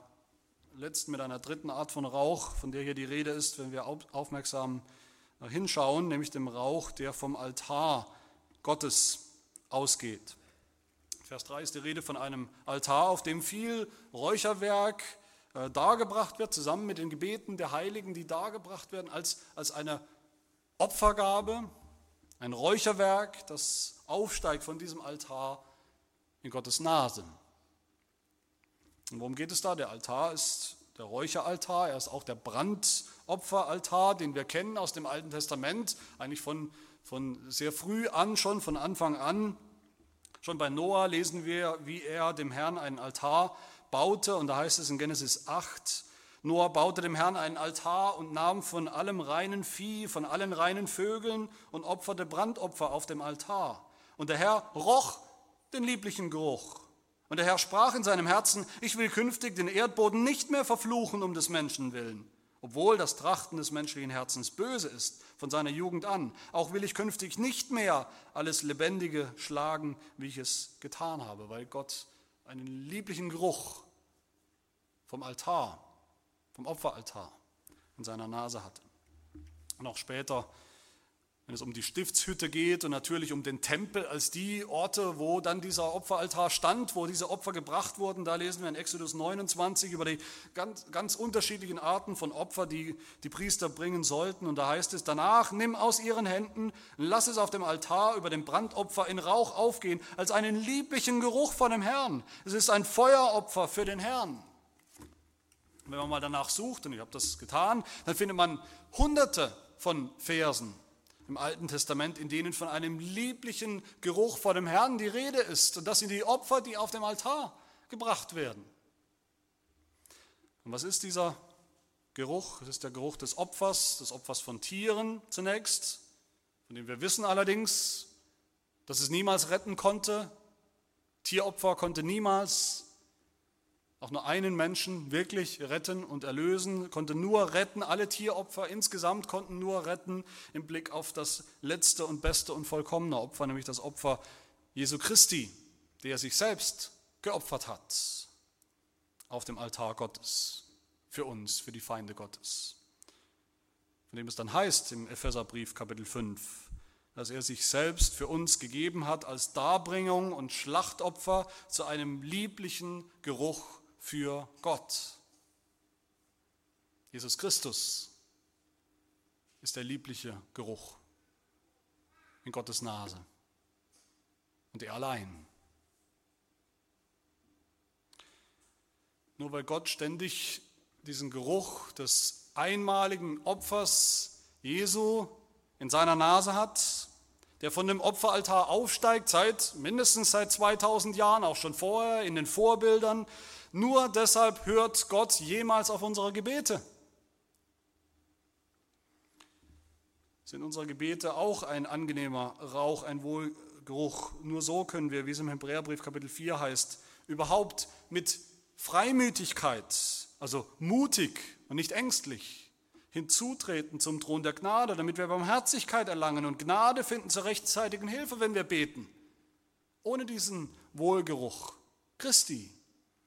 letzten, mit einer dritten Art von Rauch, von der hier die Rede ist, wenn wir aufmerksam hinschauen, nämlich dem Rauch, der vom Altar Gottes ausgeht. Vers 3 ist die Rede von einem Altar, auf dem viel Räucherwerk äh, dargebracht wird, zusammen mit den Gebeten der Heiligen, die dargebracht werden als, als eine Opfergabe, ein Räucherwerk, das aufsteigt von diesem Altar in Gottes Nase. Und worum geht es da? Der Altar ist der Räucheraltar, er ist auch der Brandopferaltar, den wir kennen aus dem Alten Testament, eigentlich von, von sehr früh an, schon von Anfang an. Schon bei Noah lesen wir, wie er dem Herrn einen Altar baute. Und da heißt es in Genesis 8, Noah baute dem Herrn einen Altar und nahm von allem reinen Vieh, von allen reinen Vögeln und opferte Brandopfer auf dem Altar. Und der Herr roch den lieblichen Geruch. Und der Herr sprach in seinem Herzen, ich will künftig den Erdboden nicht mehr verfluchen um des Menschen willen obwohl das Trachten des menschlichen Herzens böse ist von seiner Jugend an. Auch will ich künftig nicht mehr alles Lebendige schlagen, wie ich es getan habe, weil Gott einen lieblichen Geruch vom Altar, vom Opferaltar in seiner Nase hatte. Und auch später wenn es um die Stiftshütte geht und natürlich um den Tempel als die Orte, wo dann dieser Opferaltar stand, wo diese Opfer gebracht wurden. Da lesen wir in Exodus 29 über die ganz, ganz unterschiedlichen Arten von Opfer, die die Priester bringen sollten. Und da heißt es, danach nimm aus ihren Händen, lass es auf dem Altar über dem Brandopfer in Rauch aufgehen, als einen lieblichen Geruch von dem Herrn. Es ist ein Feueropfer für den Herrn. Wenn man mal danach sucht, und ich habe das getan, dann findet man hunderte von Versen im Alten Testament, in denen von einem lieblichen Geruch vor dem Herrn die Rede ist. Und das sind die Opfer, die auf dem Altar gebracht werden. Und was ist dieser Geruch? Es ist der Geruch des Opfers, des Opfers von Tieren zunächst, von dem wir wissen allerdings, dass es niemals retten konnte. Tieropfer konnte niemals auch nur einen Menschen wirklich retten und erlösen, konnte nur retten, alle Tieropfer insgesamt konnten nur retten im Blick auf das letzte und beste und vollkommene Opfer, nämlich das Opfer Jesu Christi, der sich selbst geopfert hat auf dem Altar Gottes für uns, für die Feinde Gottes. Von dem es dann heißt im Epheserbrief Kapitel 5, dass er sich selbst für uns gegeben hat als Darbringung und Schlachtopfer zu einem lieblichen Geruch für Gott. Jesus Christus ist der liebliche Geruch in Gottes Nase und er allein. Nur weil Gott ständig diesen Geruch des einmaligen Opfers Jesu in seiner Nase hat, der von dem Opferaltar aufsteigt, seit mindestens seit 2000 Jahren, auch schon vorher in den Vorbildern. Nur deshalb hört Gott jemals auf unsere Gebete. Sind unsere Gebete auch ein angenehmer Rauch, ein Wohlgeruch? Nur so können wir, wie es im Hebräerbrief Kapitel 4 heißt, überhaupt mit Freimütigkeit, also mutig und nicht ängstlich, hinzutreten zum Thron der Gnade, damit wir Barmherzigkeit erlangen und Gnade finden zur rechtzeitigen Hilfe, wenn wir beten. Ohne diesen Wohlgeruch Christi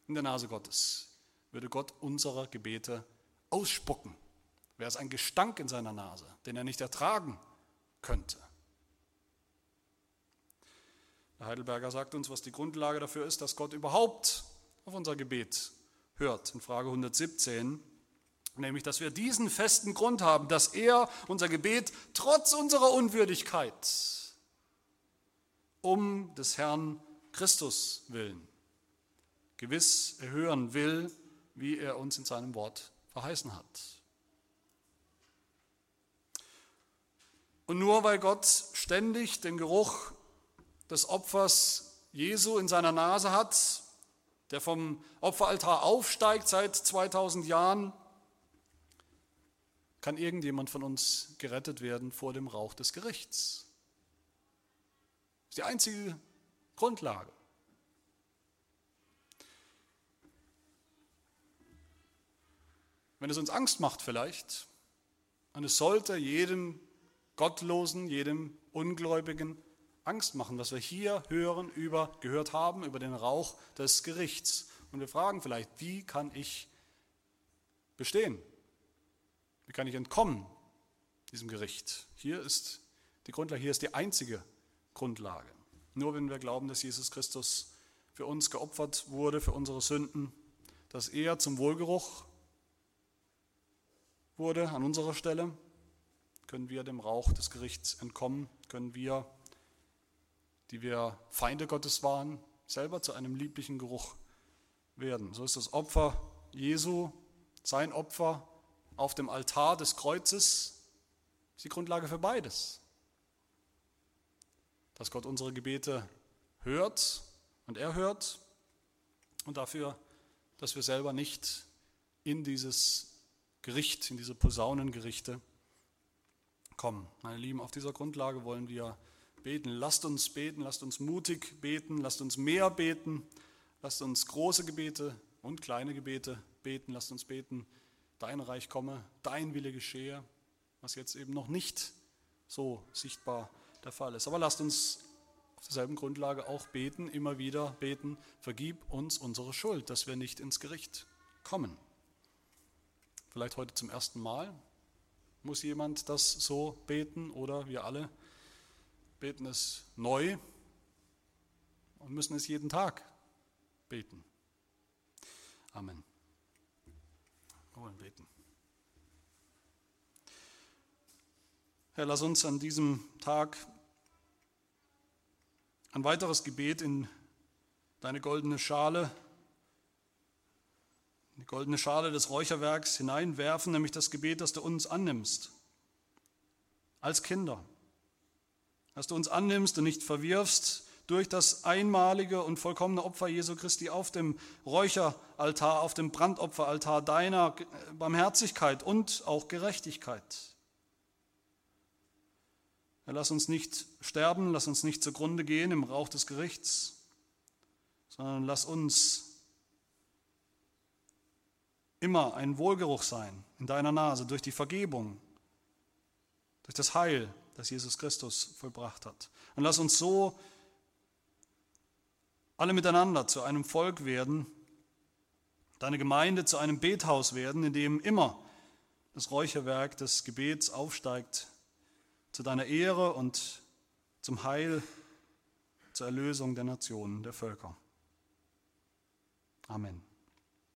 in der Nase Gottes würde Gott unsere Gebete ausspucken. Wäre es ein Gestank in seiner Nase, den er nicht ertragen könnte. Der Heidelberger sagt uns, was die Grundlage dafür ist, dass Gott überhaupt auf unser Gebet hört. In Frage 117 Nämlich, dass wir diesen festen Grund haben, dass er unser Gebet trotz unserer Unwürdigkeit um des Herrn Christus willen gewiss erhören will, wie er uns in seinem Wort verheißen hat. Und nur weil Gott ständig den Geruch des Opfers Jesu in seiner Nase hat, der vom Opferaltar aufsteigt seit 2000 Jahren, kann irgendjemand von uns gerettet werden vor dem Rauch des Gerichts. Das ist die einzige Grundlage. Wenn es uns Angst macht vielleicht, und es sollte jedem Gottlosen, jedem Ungläubigen Angst machen, was wir hier hören über, gehört haben über den Rauch des Gerichts. Und wir fragen vielleicht, wie kann ich bestehen? Wie kann ich entkommen diesem Gericht? Hier ist die Grundlage, hier ist die einzige Grundlage. Nur wenn wir glauben, dass Jesus Christus für uns geopfert wurde, für unsere Sünden, dass er zum Wohlgeruch wurde an unserer Stelle, können wir dem Rauch des Gerichts entkommen, können wir, die wir Feinde Gottes waren, selber zu einem lieblichen Geruch werden. So ist das Opfer Jesu, sein Opfer, auf dem Altar des Kreuzes ist die Grundlage für beides. Dass Gott unsere Gebete hört und er hört und dafür, dass wir selber nicht in dieses Gericht, in diese Posaunengerichte kommen. Meine Lieben, auf dieser Grundlage wollen wir beten. Lasst uns beten, lasst uns mutig beten, lasst uns mehr beten, lasst uns große Gebete und kleine Gebete beten, lasst uns beten dein Reich komme, dein Wille geschehe, was jetzt eben noch nicht so sichtbar der Fall ist. Aber lasst uns auf derselben Grundlage auch beten, immer wieder beten, vergib uns unsere Schuld, dass wir nicht ins Gericht kommen. Vielleicht heute zum ersten Mal muss jemand das so beten oder wir alle beten es neu und müssen es jeden Tag beten. Amen. Wir wollen beten. Herr, lass uns an diesem Tag ein weiteres Gebet in deine goldene Schale, die goldene Schale des Räucherwerks hineinwerfen, nämlich das Gebet, das du uns annimmst, als Kinder, dass du uns annimmst und nicht verwirfst durch das einmalige und vollkommene Opfer Jesu Christi auf dem Räucheraltar, auf dem Brandopferaltar deiner Barmherzigkeit und auch Gerechtigkeit. Ja, lass uns nicht sterben, lass uns nicht zugrunde gehen im Rauch des Gerichts, sondern lass uns immer ein Wohlgeruch sein in deiner Nase durch die Vergebung, durch das Heil, das Jesus Christus vollbracht hat. Und lass uns so alle miteinander zu einem Volk werden, deine Gemeinde zu einem Bethaus werden, in dem immer das Räucherwerk des Gebets aufsteigt zu deiner Ehre und zum Heil, zur Erlösung der Nationen, der Völker. Amen.